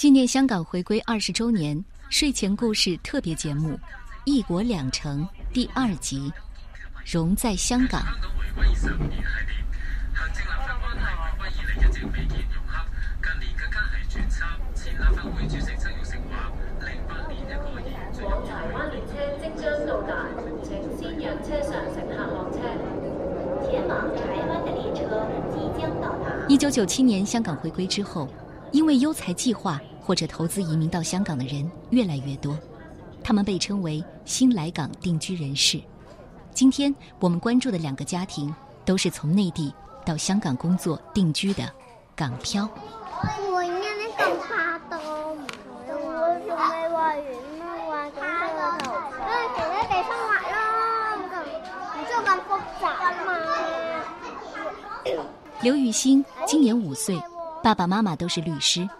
纪念香港回归二十周年睡前故事特别节目《一国两城》第二集《融在香港》。一九九七年香港回归之后，因为优才计划。或者投资移民到香港的人越来越多，他们被称为新来港定居人士。今天我们关注的两个家庭，都是从内地到香港工作定居的港漂。我应该咁怕凍，我仲未畫完啦，畫緊個頭髮。其他地方畫咯，唔做咁複雜嘛。刘雨欣今年五岁，爸爸妈妈都是律师。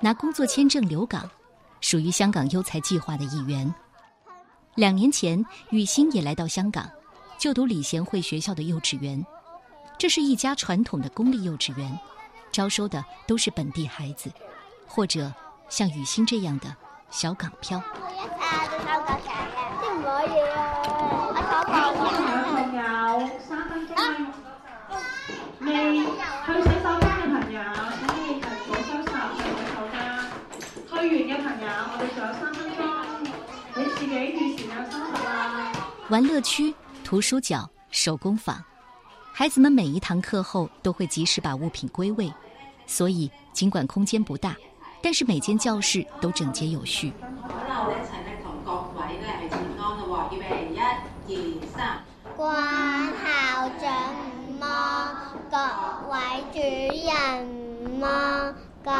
拿工作签证留港，属于香港优才计划的一员。两年前，雨欣也来到香港，就读李贤惠学校的幼稚园。这是一家传统的公立幼稚园，招收的都是本地孩子，或者像雨欣这样的小港漂。玩乐区、图书角、手工坊，孩子们每一堂课后都会及时把物品归位，所以尽管空间不大，但是每间教室都整洁有序。关校长么？各位主任么？各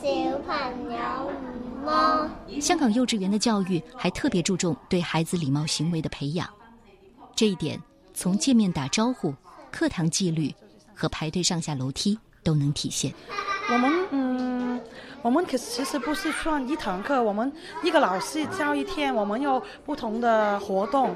小朋友么？香港幼稚园的教育还特别注重对孩子礼貌行为的培养，这一点从见面打招呼、课堂纪律和排队上下楼梯都能体现。我们嗯，我们可其实不是算一堂课，我们一个老师教一天，我们有不同的活动，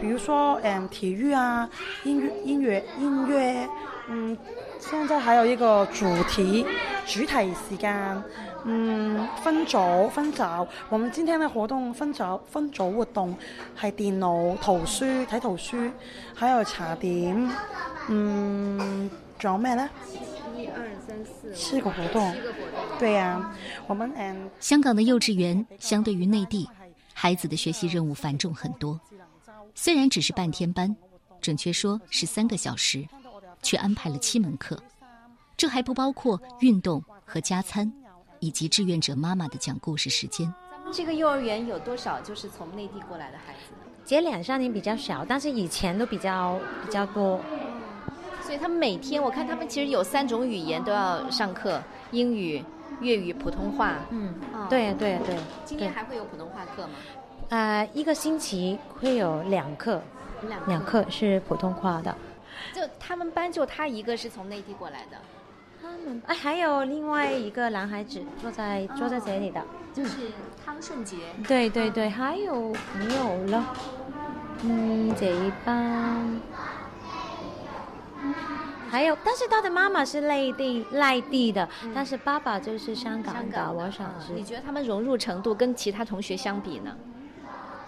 比如说嗯，体育啊，音乐音乐音乐，嗯，现在还有一个主题主题时间。嗯，分组分组，我们今天的活动分组分组活动系电脑、图书睇图书，还有茶点。嗯，仲有咩呢？一二三四，四个活动。对呀，我们嗯。香港的幼稚园相对于内地，孩子的学习任务繁重很多。虽然只是半天班，准确说是三个小时，却安排了七门课，这还不包括运动和加餐。以及志愿者妈妈的讲故事时间。咱们这个幼儿园有多少就是从内地过来的孩子？这两三年比较少，但是以前都比较比较多。所以他们每天，我看他们其实有三种语言都要上课：英语、粤语、普通话。嗯，对对对。今天还会有普通话课吗？呃，一个星期会有两课，两课是普通话的。就他们班就他一个是从内地过来的。他们哎，还有另外一个男孩子坐在坐在这里的，就是汤顺杰。对对对，还有没有了？嗯，这一班还有，但是他的妈妈是内地内地的，但是爸爸就是香港的。我想是。你觉得他们融入程度跟其他同学相比呢？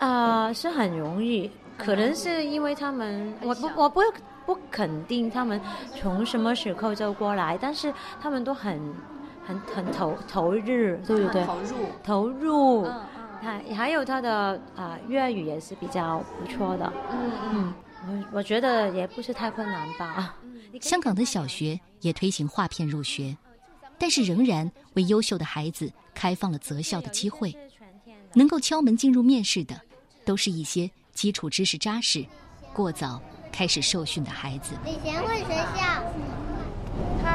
啊，是很容易，可能是因为他们，我不我不。不肯定他们从什么时候就过来，但是他们都很很很投投入，对不对？投入投入，嗯还还有他的啊粤语也是比较不错的，嗯嗯，我我觉得也不是太困难吧。香港的小学也推行划片入学，但是仍然为优秀的孩子开放了择校的机会，能够敲门进入面试的，都是一些基础知识扎实、过早。开始受训的孩子。李贤惠学校，他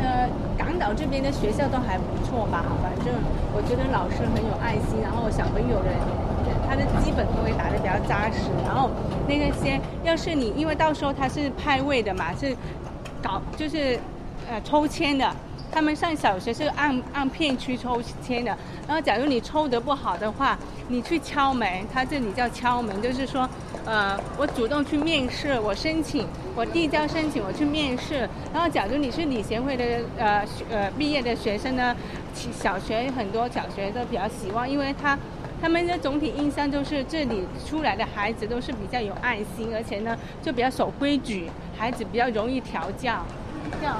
呃，港岛这边的学校都还不错吧？反正我觉得老师很有爱心，然后小朋友的他的基本都会打的比较扎实。然后那个些，要是你因为到时候他是派位的嘛，是搞就是呃抽签的。他们上小学是按按片区抽签的，然后假如你抽得不好的话，你去敲门，他这里叫敲门，就是说，呃，我主动去面试，我申请，我递交申请，我去面试。然后假如你是理协会的呃呃毕业的学生呢，小学很多小学都比较希望，因为他他们的总体印象就是这里出来的孩子都是比较有爱心，而且呢就比较守规矩，孩子比较容易调教，这样。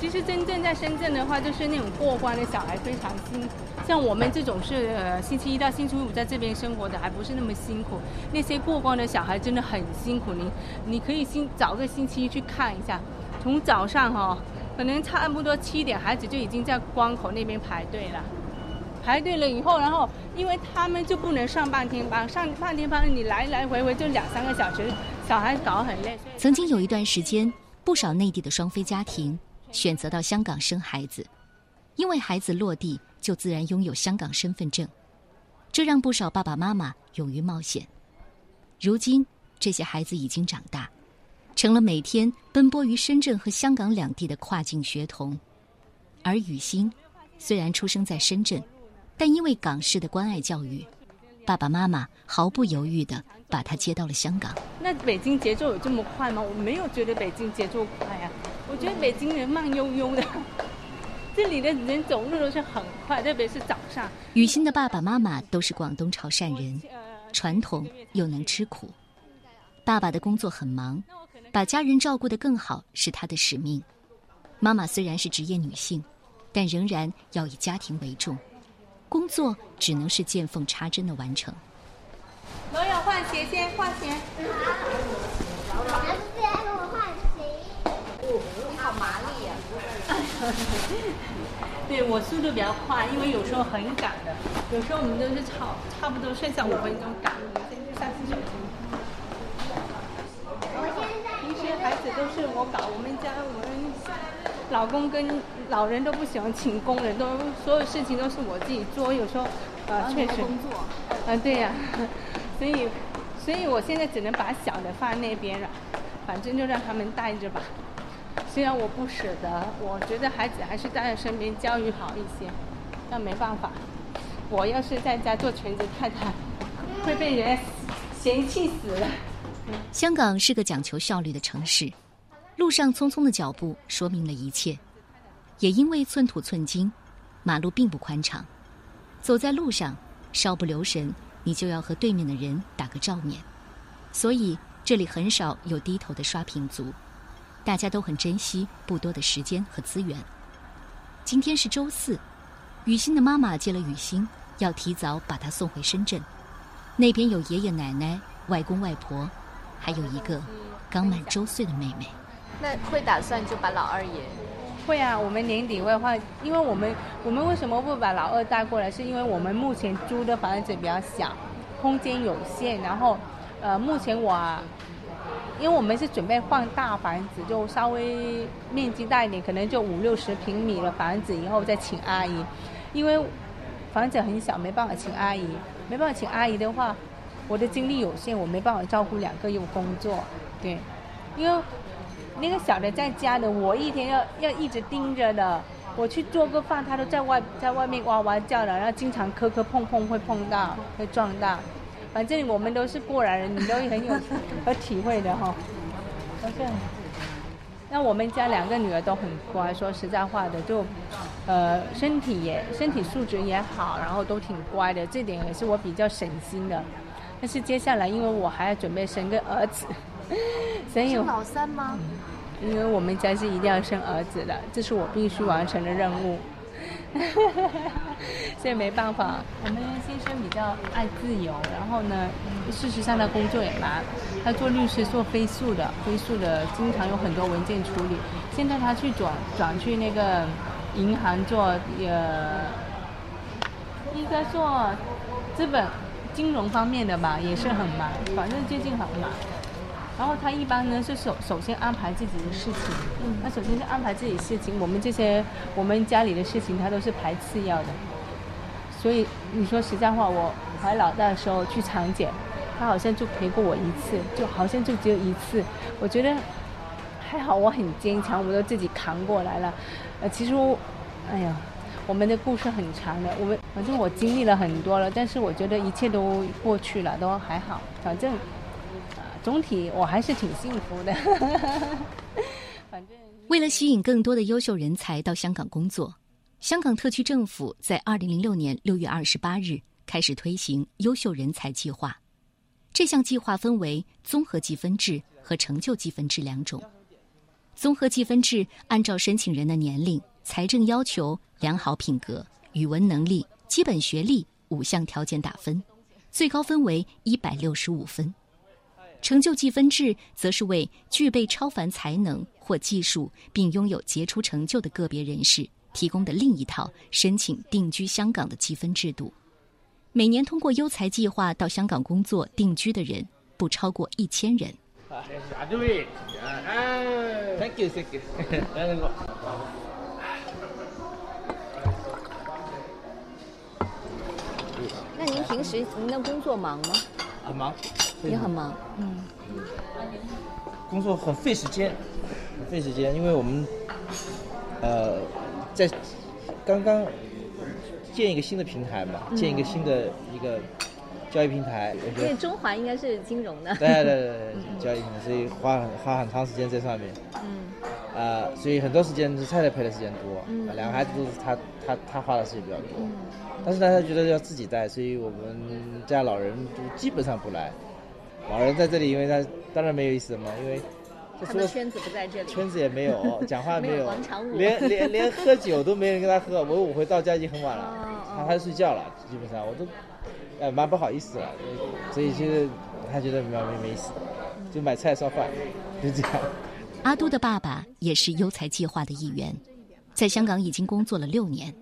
其实真正在深圳的话，就是那种过关的小孩非常辛苦。像我们这种是呃星期一到星期五在这边生活的，还不是那么辛苦。那些过关的小孩真的很辛苦。你你可以星找个星期一去看一下，从早上哈，可能差不多七点，孩子就已经在关口那边排队了。排队了以后，然后因为他们就不能上半天班，上半天班你来来回回就两三个小时，小孩搞很累。曾经有一段时间，不少内地的双非家庭。选择到香港生孩子，因为孩子落地就自然拥有香港身份证，这让不少爸爸妈妈勇于冒险。如今，这些孩子已经长大，成了每天奔波于深圳和香港两地的跨境学童。而雨欣，虽然出生在深圳，但因为港式的关爱教育，爸爸妈妈毫不犹豫地把他接到了香港。那北京节奏有这么快吗？我没有觉得北京节奏快。我觉得北京人慢悠悠的，这里的人走路都是很快，特别是早上。雨欣的爸爸妈妈都是广东潮汕人，传统又能吃苦。爸爸的工作很忙，把家人照顾得更好是他的使命。妈妈虽然是职业女性，但仍然要以家庭为重，工作只能是见缝插针的完成。我要换鞋先，换鞋。好麻利呀！对我速度比较快，因为有时候很赶的，有时候我们都是差差不多剩下五分钟赶，先去上洗手间。平时孩子都是我搞，我们家我们老公跟老人都不喜欢请工人，都所有事情都是我自己做。有时候呃确实，工作，啊对呀，所以所以我现在只能把小的放在那边了，反正就让他们带着吧。虽然我不舍得，我觉得孩子还是待在身边教育好一些，但没办法，我要是在家做全职太太，会被人嫌弃死了。香港是个讲求效率的城市，路上匆匆的脚步说明了一切。也因为寸土寸金，马路并不宽敞，走在路上稍不留神，你就要和对面的人打个照面，所以这里很少有低头的刷屏族。大家都很珍惜不多的时间和资源。今天是周四，雨欣的妈妈接了雨欣，要提早把她送回深圳。那边有爷爷奶奶、外公外婆，还有一个刚满周岁的妹妹。那会打算就把老二也？会啊，我们年底会换，因为我们我们为什么不把老二带过来？是因为我们目前租的房子比较小，空间有限，然后呃，目前我。因为我们是准备换大房子，就稍微面积大一点，可能就五六十平米的房子，以后再请阿姨。因为房子很小，没办法请阿姨。没办法请阿姨的话，我的精力有限，我没办法照顾两个又工作。对，因为那个小的在家的，我一天要要一直盯着的。我去做个饭，他都在外在外面哇哇叫的，然后经常磕磕碰碰会碰到，会撞到。反正我们都是过来人，你都很有 有体会的哈。那我们家两个女儿都很乖，说实在话的，就呃身体也身体素质也好，然后都挺乖的，这点也是我比较省心的。但是接下来，因为我还要准备生个儿子，所以老三吗？因为我们家是一定要生儿子的，这是我必须完成的任务。现在没办法，我们先生比较爱自由，然后呢，事实上他工作也忙，他做律师做飞速的，飞速的经常有很多文件处理。现在他去转转去那个银行做，呃，应该做资本金融方面的吧，也是很忙，反正最近很忙。然后他一般呢是首首先安排自己的事情，他首先是安排自己事情，我们这些我们家里的事情他都是排次要的。所以你说实在话，我怀老大的时候去产检，他好像就陪过我一次，就好像就只有一次。我觉得还好，我很坚强，我都自己扛过来了。呃，其实哎呀，我们的故事很长的，我们反正我经历了很多了，但是我觉得一切都过去了，都还好。反正，总体我还是挺幸福的。为了吸引更多的优秀人才到香港工作，香港特区政府在二零零六年六月二十八日开始推行优秀人才计划。这项计划分为综合计分制和成就计分制两种。综合计分制按照申请人的年龄、财政要求、良好品格、语文能力、基本学历五项条件打分，最高分为一百六十五分。成就计分制则是为具备超凡才能或技术并拥有杰出成就的个别人士提供的另一套申请定居香港的积分制度。每年通过优才计划到香港工作定居的人不超过一千人。Thank you, thank you. 那您平时您的工作忙吗？很忙，也很忙。嗯，工作很费时间，很费时间，因为我们呃在刚刚建一个新的平台嘛，建一个新的一个。交易平台，因为中环应该是金融的。对对对对，交易平台，所以花很花很长时间在上面。嗯。啊，所以很多时间是太太陪的时间多，嗯，两个孩子都是他他他花的时间比较多。嗯。但是呢，他觉得要自己带，所以我们家老人都基本上不来。老人在这里，因为他当然没有意思嘛，因为他的圈子不在这里，圈子也没有，讲话没有，连连连喝酒都没人跟他喝。我五回到家已经很晚了，他他睡觉了，基本上我都。哎，蛮不好意思了，所以其实他觉得蛮没没意思，就买菜烧饭，就这样。阿都的爸爸也是优才计划的一员，在香港已经工作了六年。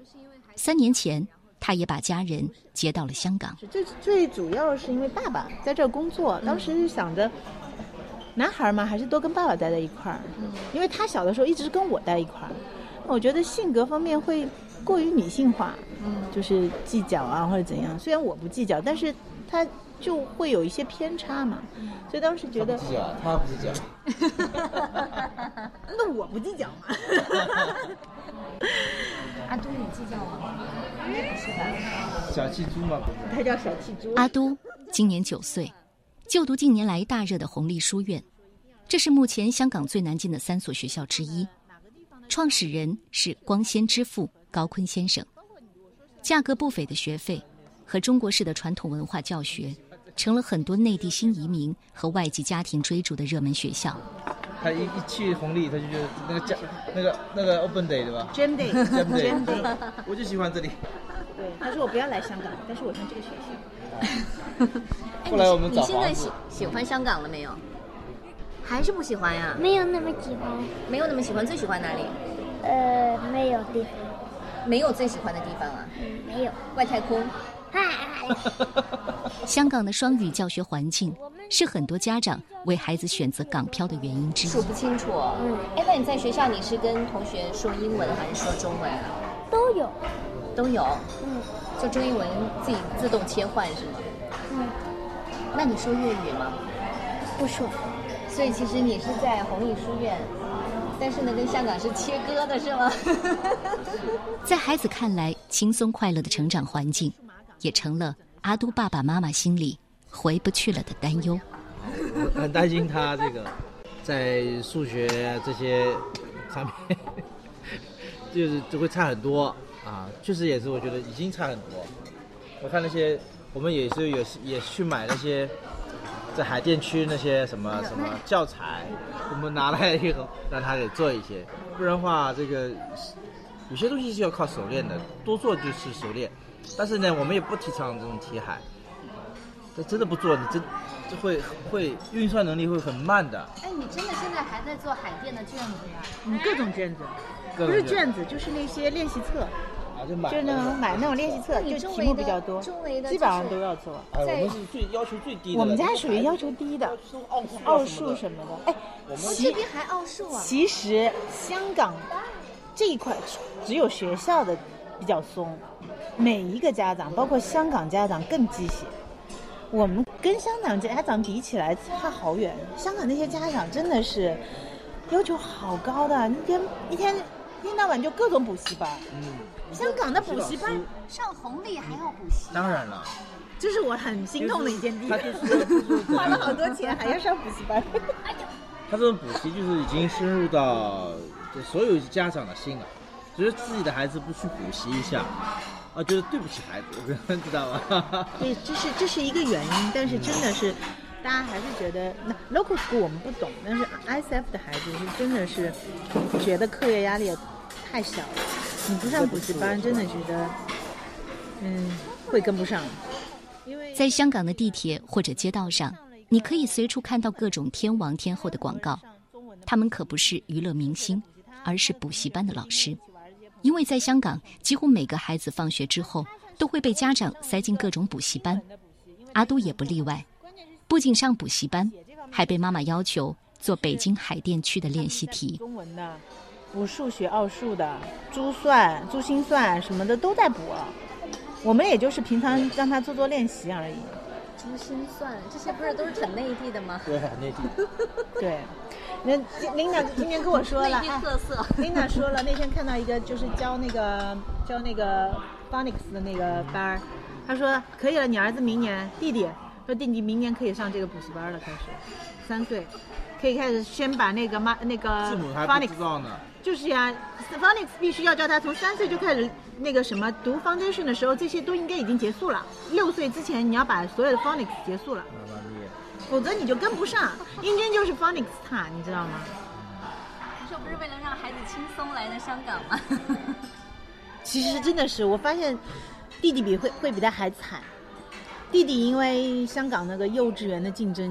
三年前，他也把家人接到了香港。最最主要是因为爸爸在这儿工作，当时是想着，男孩嘛，还是多跟爸爸待在一块儿。因为他小的时候一直跟我待一块儿，我觉得性格方面会。过于女性化，嗯，就是计较啊或者怎样。虽然我不计较，但是他就会有一些偏差嘛。所以当时觉得，计较，他不计较。那我不计较嘛。阿都，你计较吗？是吧？小气猪吗，他叫小气猪。阿都今年九岁，就读近年来大热的红利书院，这是目前香港最难进的三所学校之一。创始人是光纤之父。高坤先生，价格不菲的学费和中国式的传统文化教学，成了很多内地新移民和外籍家庭追逐的热门学校。他一一去红利，他就觉得那个家那个那个 Open Day 对吧？Jam Day，Jam Day，我就喜欢这里。对，他说我不要来香港，但是我上这个学校。后来我们找你现在喜喜欢香港了没有？还是不喜欢呀？没有那么喜欢。没有那么喜欢，最喜欢哪里？呃，没有地方。没有最喜欢的地方啊？嗯没有外太空。香港的双语教学环境是很多家长为孩子选择港漂的原因之一。数不清楚。嗯，哎，那你在学校你是跟同学说英文还是说中文啊？都有。都有。嗯。就中英文自己自动切换是吗？嗯。那你说粤语吗？不说。所以其实你是在弘毅书院。但是呢，跟香港是切割的，是吗？在孩子看来，轻松快乐的成长环境，也成了阿都爸爸妈妈心里回不去了的担忧。很担心他这个在数学这些上面，就是就会差很多啊。确实也是，我觉得已经差很多。我看那些，我们也是有也去买那些。在海淀区那些什么什么教材，我们拿来以后让他给做一些，不然的话，这个有些东西是要靠熟练的，多做就是熟练。但是呢，我们也不提倡这种题海，这真的不做，你真就会会运算能力会很慢的。哎，你真的现在还在做海淀的卷子呀？嗯，各种卷子，不是卷子就是那些练习册。就那种买那种练习册，就题目比较多，基本上都要做。我们是最要求最低的。我们家属于要求低的，奥数什么的。哎，我们这边还奥数啊？其实香港这一块只有学校的比较松，每一个家长，包括香港家长更鸡血。我们跟香港家长比起来差好远。香港那些家长真的是要求好高的，一天一天。一天到晚就各种补习班。嗯，香港的补习班上红利还要补习，当然了，这是我很心痛的一件他事，就是就是花了好多钱还要上补习班。他这种补习就是已经深入到就所有家长的心了，觉得自己的孩子不去补习一下，啊，觉得对不起孩子，知道吗？对，这是这是一个原因，但是真的是，大家还是觉得那 local school 我们不懂，但是 ISF 的孩子是真的是觉得课业压力也太小了，你不上补习班，真的觉得，嗯，会跟不上。因为在香港的地铁或者街道上，你可以随处看到各种天王天后的广告，他们可不是娱乐明星，而是补习班的老师。因为在香港，几乎每个孩子放学之后都会被家长塞进各种补习班，阿都也不例外。不仅上补习班，还被妈妈要求做北京海淀区的练习题。中文的，补数学、奥数的，珠算、珠心算什么的都在补。我们也就是平常让他做做练习而已。珠心算这些不是都是很内地的吗？对，内地。对，那琳达今天跟我说了，特色。琳达说了，那天看到一个就是教那个教那个 phonics 的那个班儿，他说可以了，你儿子明年弟弟说弟弟明年可以上这个补习班了，开始三岁，可以开始先把那个妈那个字母还不 phonics 知道呢。就是呀，phonics 必须要教他从三岁就开始那个什么读 foundation 的时候，这些都应该已经结束了。六岁之前你要把所有的 phonics 结束了。否则你就跟不上。英军就是 phonics 塔，你知道吗？你说不是为了让孩子轻松来的香港吗？其实真的是，我发现弟弟比会会比他还惨。弟弟因为香港那个幼稚园的竞争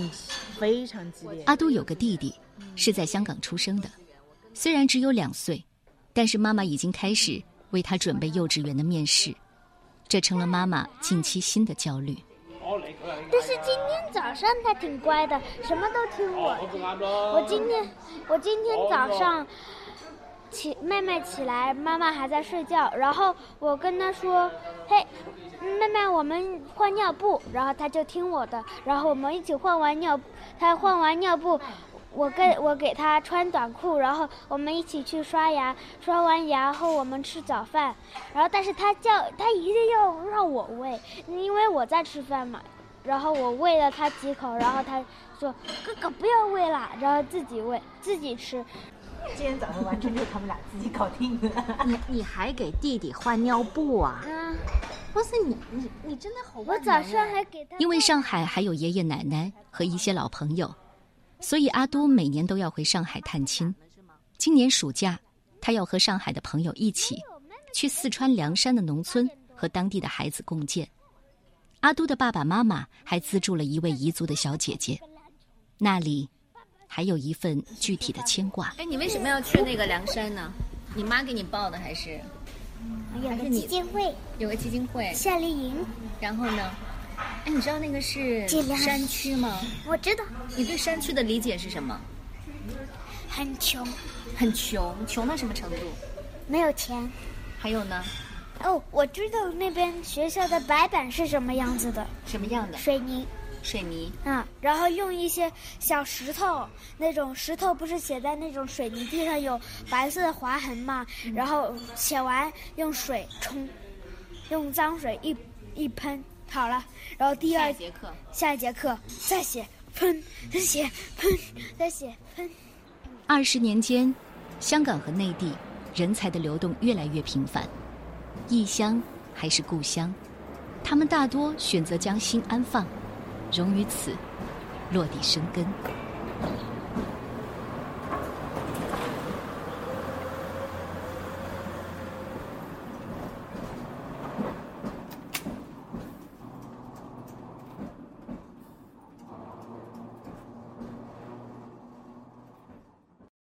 非常激烈，阿都有个弟弟，是在香港出生的，虽然只有两岁，但是妈妈已经开始为他准备幼稚园的面试，这成了妈妈近期新的焦虑。但是今天早上他挺乖的，什么都听我的。我今天我今天早上起妹妹起来，妈妈还在睡觉，然后我跟她说：“嘿，妹妹，我们换尿布。”然后她就听我的，然后我们一起换完尿，她换完尿布。我给我给他穿短裤，然后我们一起去刷牙，刷完牙后我们吃早饭，然后但是他叫他一定要让我喂，因为我在吃饭嘛，然后我喂了他几口，然后他说哥哥不要喂了，然后自己喂自己吃，今天早上完全就是他们俩自己搞定的。你你还给弟弟换尿布啊？嗯，哇塞，你你你真的好我早上哎还给他因为上海还有爷爷奶奶和一些老朋友，所以阿都每年都要回上海探亲。今年暑假，他要和上海的朋友一起去四川凉山的农村和当地的孩子共建。阿都的爸爸妈妈还资助了一位彝族的小姐姐，那里还有一份具体的牵挂。哎，你为什么要去那个凉山呢？你妈给你报的还是有个基金会有个基金会？夏令营，然后呢？哎，你知道那个是山区吗？我知道你对山区的理解是什么？很穷，很穷，穷到什么程度？没有钱。还有呢？哦，我知道那边学校的白板是什么样子的，什么样的？水泥。水泥。嗯，然后用一些小石头，那种石头不是写在那种水泥地上有白色的划痕嘛？然后写完用水冲，用脏水一一喷好了，然后第二下一节课下一节课再写喷，再写喷，再写喷。二十年间，香港和内地人才的流动越来越频繁，异乡还是故乡，他们大多选择将心安放，融于此，落地生根。